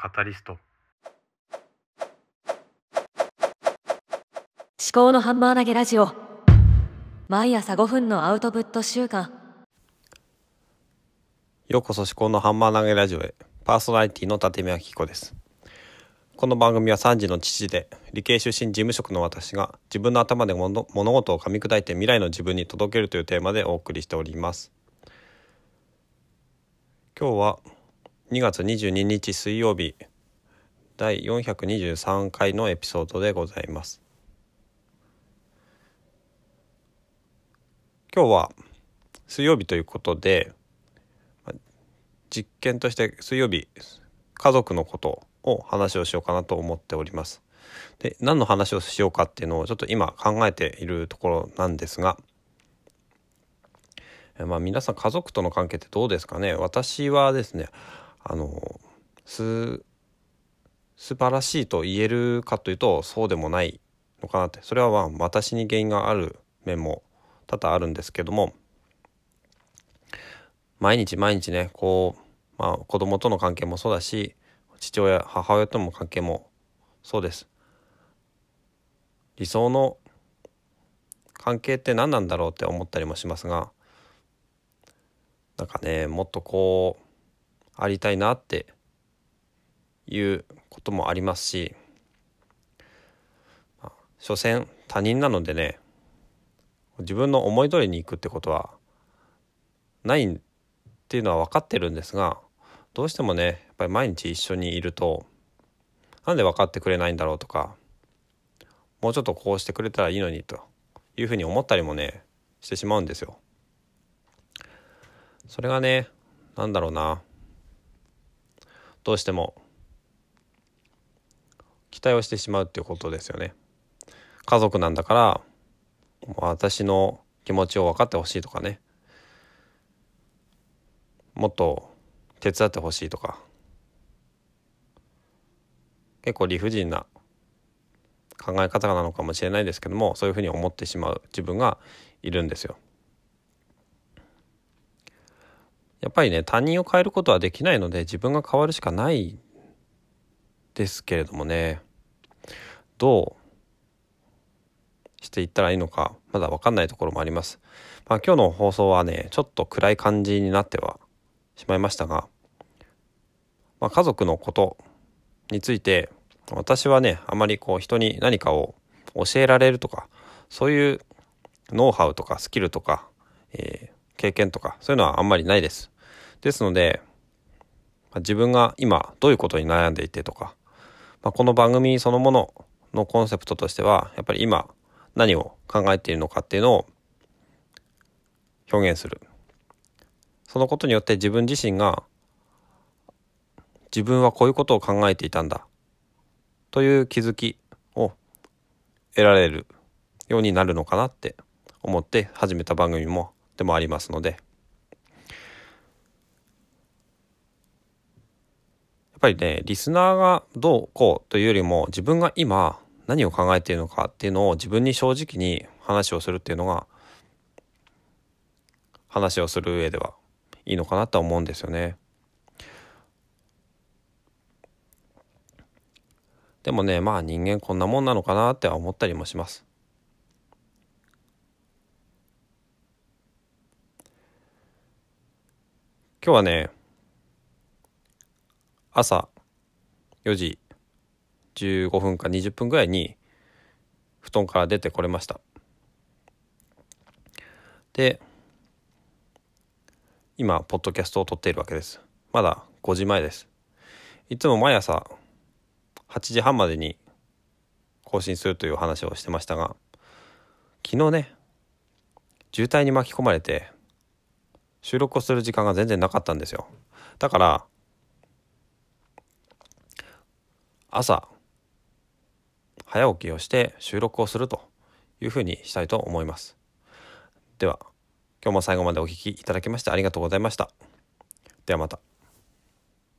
カタリスト。思考のハンマー投げラジオ。毎朝5分のアウトプット週間。ようこそ思考のハンマー投げラジオへ。パーソナリティの立見明子です。この番組は3児の父で理系出身事務職の私が自分の頭で物事を噛み砕いて未来の自分に届けるというテーマでお送りしております。今日は2月22日水曜日第423回のエピソードでございます。今日は水曜日ということで実験として水曜日家族のことを話をしようかなと思っております。で何の話をしようかっていうのをちょっと今考えているところなんですがまあ、皆さん家族との関係ってどうですかね？私はですねあのす素晴らしいと言えるかというとそうでもないのかなって。それはまあ私に原因がある面も多々あるんですけども。毎日毎日ねこう、まあ、子供との関係もそうだし父親母親との関係もそうです。理想の関係って何なんだろうって思ったりもしますがなんかねもっとこうありたいなっていうこともありますし、まあ、所詮他人なのでね自分の思い通りにいくってことはないっていうのは分かってるんですがどうしてもねやっぱり毎日一緒にいるとなんで分かってくれないんだろうとかもうちょっとこうしてくれたらいいのにというふうに思ったりもねしてしまうんですよ。それがね何だろうなどうしても期待をしてしまうっていうことですよね。家族なんだから私の気持ちを分かってほしいとかねもっと手伝ってほしいとか結構理不尽な考え方なのかもしれないですけどもそういうふうに思ってしまう自分がいるんですよ。やっぱりね他人を変えることはできないので自分が変わるしかないですけれどもねどうしていったらいいのかまだ分かんないところもあります。まあ、今日の放送はねちょっと暗い感じになってはしまいましたが、まあ、家族のことについて私はねあまりこう人に何かを教えられるとかそういうノウハウとかスキルとか、えー、経験とかそういうのはあんまりないです。ですので、まあ、自分が今どういうことに悩んでいてとか、まあ、この番組そのもののコンセプトとしてはやっぱり今何を考えているのかっていうのを表現する。そのことによって自分自身が自分はこういうことを考えていたんだという気づきを得られるようになるのかなって思って始めた番組もでもありますのでやっぱりねリスナーがどうこうというよりも自分が今何を考えているのかっていうのを自分に正直に話をするっていうのが話をする上ではいいのかなと思うんですよね。でもねまあ人間こんなもんなのかなっては思ったりもします。今日はね朝4時15分か20分ぐらいに布団から出てこれました。で今ポッドキャストを撮っているわけです。まだ5時前です。いつも毎朝8時半までに更新するという話をしてましたが昨日ね渋滞に巻き込まれて収録をする時間が全然なかったんですよ。だから朝早起きをして収録をするというふうにしたいと思います。では今日も最後までお聴きいただきましてありがとうございました。ではまた。